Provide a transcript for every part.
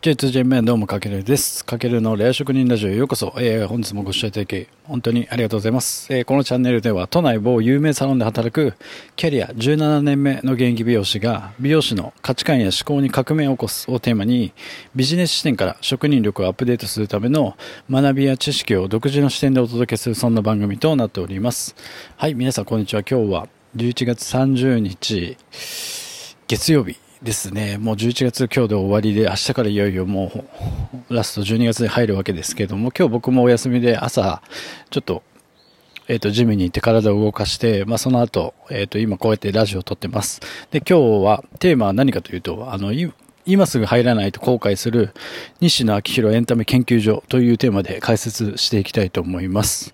J2J メンどうもかけるです。かけるのレア職人ラジオへようこそ。えー、本日もご視聴いただき、本当にありがとうございます。えー、このチャンネルでは、都内某有名サロンで働く、キャリア17年目の現役美容師が、美容師の価値観や思考に革命を起こすをテーマに、ビジネス視点から職人力をアップデートするための学びや知識を独自の視点でお届けする、そんな番組となっております。はい、皆さんこんにちは。今日は11月30日、月曜日。ですね、もう11月今日で終わりで、明日からいよいよもうラスト12月に入るわけですけども、今日僕もお休みで朝、ちょっと、えっ、ー、と、ジムに行って体を動かして、まあその後、えっ、ー、と、今こうやってラジオを撮ってます。で、今日はテーマは何かというと、あの、今すぐ入らないと後悔する西野昭弘エンタメ研究所というテーマで解説していきたいと思います。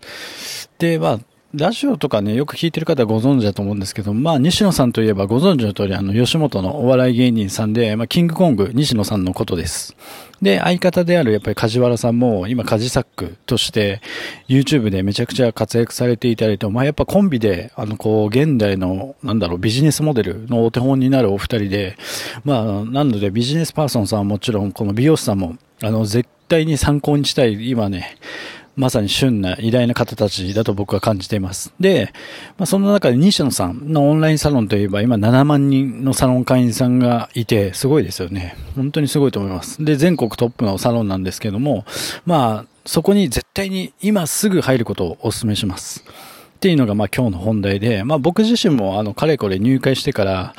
で、まあ、ラジオとかね、よく聞いてる方はご存知だと思うんですけど、まあ、西野さんといえばご存知の通り、あの、吉本のお笑い芸人さんで、まあ、キングコング、西野さんのことです。で、相方であるやっぱり梶原さんも、今、梶作として、YouTube でめちゃくちゃ活躍されていたりと、まあ、やっぱコンビで、あの、こう、現代の、なんだろう、ビジネスモデルのお手本になるお二人で、まあ、なので、ビジネスパーソンさんはもちろん、この美容師さんも、あの、絶対に参考にしたい、今ね、まさに旬な偉大な方たちだと僕は感じています。で、まあ、そんな中で西野さんのオンラインサロンといえば今7万人のサロン会員さんがいてすごいですよね。本当にすごいと思います。で、全国トップのサロンなんですけども、まあ、そこに絶対に今すぐ入ることをお勧めします。っていうのがまあ今日の本題で、まあ僕自身もあのかれこれ入会してから、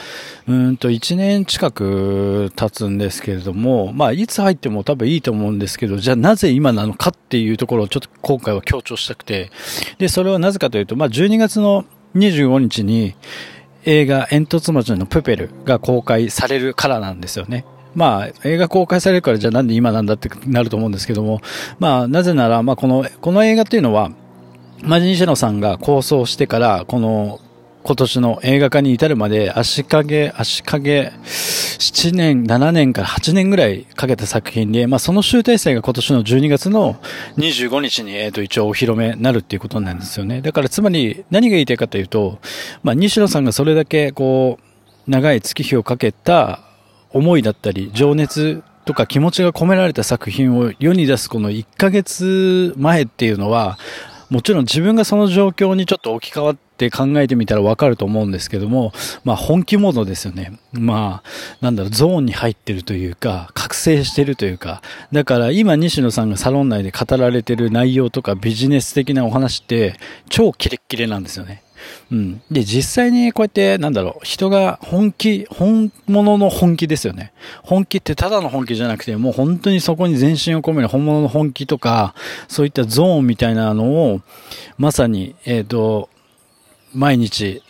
うんと1年近く経つんですけれども、まあいつ入っても多分いいと思うんですけど、じゃあなぜ今なのかっていうところをちょっと今回は強調したくて、で、それはなぜかというと、まあ12月の25日に映画煙突町のプペルが公開されるからなんですよね。まあ、映画公開されるからじゃあなんで今なんだってなると思うんですけども、まあ、なぜなら、まあ、この、この映画っていうのは、マジニシェノさんが構想してから、この今年の映画化に至るまで足掛足掛7年、7年から8年ぐらいかけた作品で、まあその集大成が今年の12月の25日に、えっ、と一応お披露目になるっていうことなんですよね。だからつまり何が言いたいかというと、まあ西野さんがそれだけこう、長い月日をかけた思いだったり、情熱とか気持ちが込められた作品を世に出すこの1ヶ月前っていうのは、もちろん自分がその状況にちょっと置き換わって考えてみたらわかると思うんですけども、まあ本気モードですよね。まあ、なんだろう、ゾーンに入ってるというか、覚醒してるというか、だから今西野さんがサロン内で語られてる内容とかビジネス的なお話って超キレッキレなんですよね。うん。で、実際にこうやって、なんだろう、人が本気、本物の本気ですよね。本気ってただの本気じゃなくて、もう本当にそこに全身を込める本物の本気とか、そういったゾーンみたいなのを、まさに、えっ、ー、と、毎日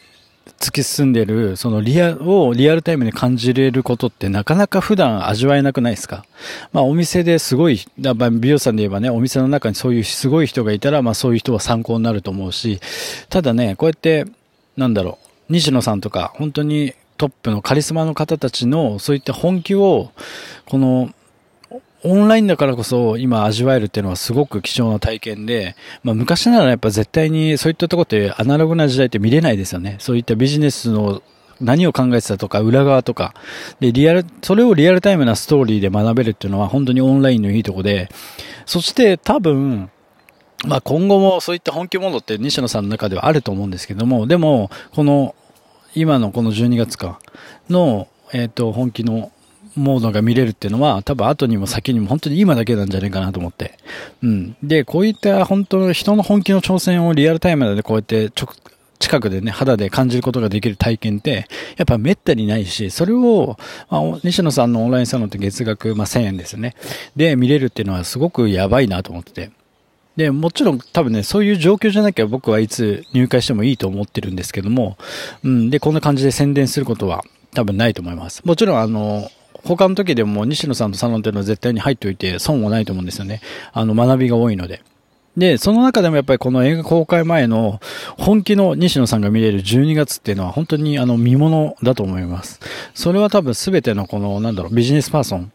突き進んでる、そのリアをリアルタイムで感じれることってなかなか普段味わえなくないですか？まあお店ですごい、やっぱ美容師さんで言えばね、お店の中にそういうすごい人がいたら、まあそういう人は参考になると思うし、ただね、こうやって、なんだろう、西野さんとか、本当にトップのカリスマの方たちのそういった本気を、このオンラインだからこそ今味わえるっていうのはすごく貴重な体験で、まあ昔ならやっぱ絶対にそういったとこってアナログな時代って見れないですよね。そういったビジネスの何を考えてたとか、裏側とか。で、リアル、それをリアルタイムなストーリーで学べるっていうのは本当にオンラインのいいとこで、そして多分、まあ今後もそういった本気モードって西野さんの中ではあると思うんですけども、でも、この、今のこの12月かの、えっ、ー、と、本気のモードが見れるっていうのは、多分後にも先にも本当に今だけなんじゃないかなと思って。うん。で、こういった本当の人の本気の挑戦をリアルタイムでこうやって直、近くでね、肌で感じることができる体験って、やっぱ滅多にないし、それを、まあ、西野さんのオンラインサロンって月額、まあ、1000円ですね。で、見れるっていうのはすごくやばいなと思ってて。で、もちろん多分ね、そういう状況じゃなきゃ僕はいつ入会してもいいと思ってるんですけども、うん、で、こんな感じで宣伝することは多分ないと思います。もちろんあの、他の時でも西野さんとサロンっていうのは絶対に入っておいて損はないと思うんですよね。あの、学びが多いので。で、その中でもやっぱりこの映画公開前の本気の西野さんが見れる12月っていうのは本当にあの見物だと思います。それは多分全てのこのなんだろうビジネスパーソン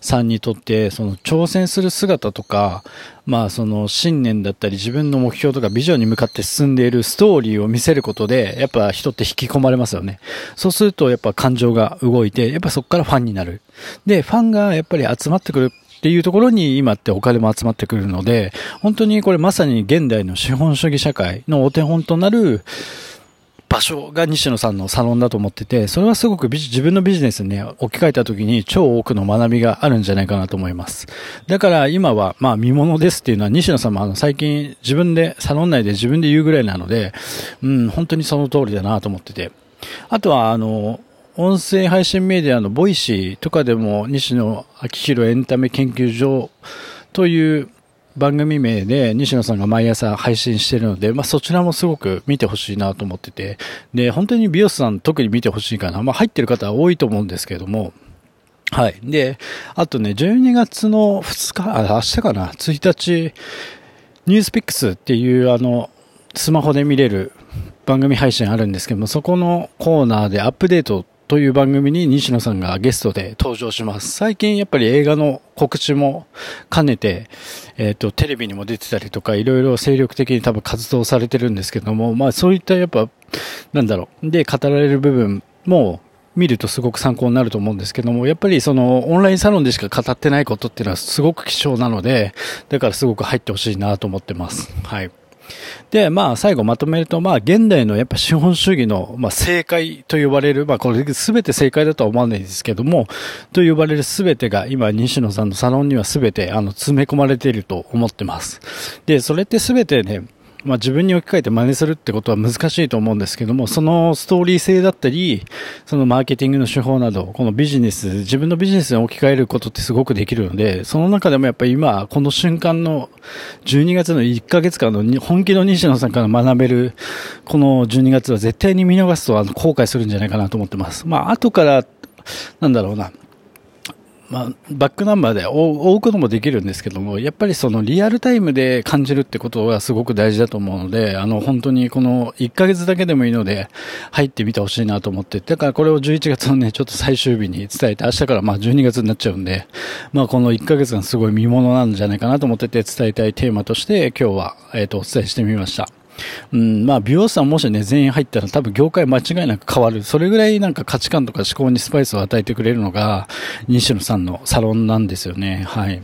さんにとって、その挑戦する姿とか、まあその信念だったり自分の目標とかビジョンに向かって進んでいるストーリーを見せることで、やっぱ人って引き込まれますよね。そうするとやっぱ感情が動いて、やっぱそこからファンになる。で、ファンがやっぱり集まってくるっていうところに今ってお金も集まってくるので、本当にこれまさに現代の資本主義社会のお手本となる、場所が西野さんのサロンだと思ってて、それはすごく自分のビジネスにね、置き換えた時に超多くの学びがあるんじゃないかなと思います。だから今は、まあ見物ですっていうのは西野さんもあの最近自分で、サロン内で自分で言うぐらいなので、うん、本当にその通りだなと思ってて。あとは、あの、音声配信メディアの Voicy とかでも西野亮廣エンタメ研究所という番組名で西野さんが毎朝配信してるので、まあ、そちらもすごく見てほしいなと思ってて、で、本当に美容師さん特に見てほしいかな。まあ、入ってる方多いと思うんですけども、はい。で、あとね、12月の2日、あ、明日かな、1日、ニュースピックスっていうあの、スマホで見れる番組配信あるんですけども、そこのコーナーでアップデートという番組に西野さんがゲストで登場します。最近やっぱり映画の告知も兼ねて、えっ、ー、と、テレビにも出てたりとか、いろいろ精力的に多分活動されてるんですけども、まあそういったやっぱ、なんだろう、で語られる部分も見るとすごく参考になると思うんですけども、やっぱりそのオンラインサロンでしか語ってないことっていうのはすごく貴重なので、だからすごく入ってほしいなと思ってます。はい。で、まあ、最後まとめると、まあ、現代のやっぱ資本主義の、まあ、正解と呼ばれる、まあ、これ全て正解だとは思わないですけども、と呼ばれる全てが、今、西野さんのサロンには全て、あの、詰め込まれていると思ってます。で、それって全てね、まあ、自分に置き換えて真似するってことは難しいと思うんですけども、そのストーリー性だったり、そのマーケティングの手法など、このビジネス、自分のビジネスに置き換えることってすごくできるので、その中でもやっぱり今、この瞬間の12月の1ヶ月間の本気の西野さんから学べる、この12月は絶対に見逃すとあの後悔するんじゃないかなと思ってます。まあ、後から、なんだろうな、まあ、バックナンバーで追うこともできるんですけども、やっぱりそのリアルタイムで感じるってことはすごく大事だと思うので、あの本当にこの1ヶ月だけでもいいので入ってみてほしいなと思って、だからこれを11月のね、ちょっと最終日に伝えて、明日からまあ12月になっちゃうんで、まあこの1ヶ月がすごい見物なんじゃないかなと思ってて伝えたいテーマとして今日は、えっ、と、お伝えしてみました。うん、まあ、美容師さんもしね、全員入ったら多分業界間違いなく変わる。それぐらいなんか価値観とか思考にスパイスを与えてくれるのが、西野さんのサロンなんですよね。はい。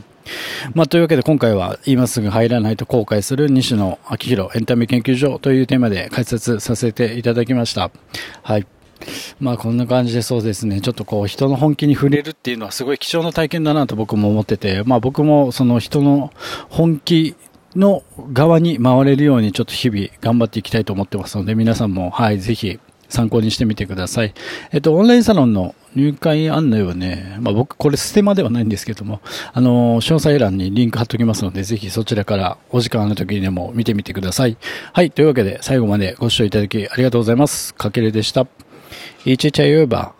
まあ、というわけで今回は今すぐ入らないと後悔する西野昭弘エンタメ研究所というテーマで解説させていただきました。はい。まあこんな感じでそうですね、ちょっとこう人の本気に触れるっていうのはすごい貴重な体験だなと僕も思ってて、まあ僕もその人の本気の側に回れるようにちょっと日々頑張っていきたいと思ってますので、皆さんも、はい、ぜひ参考にしてみてください。えっと、オンラインサロンの入会案内はね、まあ僕、これステマではないんですけども、あの、詳細欄にリンク貼っときますので、ぜひそちらからお時間ある時にでも見てみてください。はい、というわけで最後までご視聴いただきありがとうございます。かけるでした。いちちゃゆば。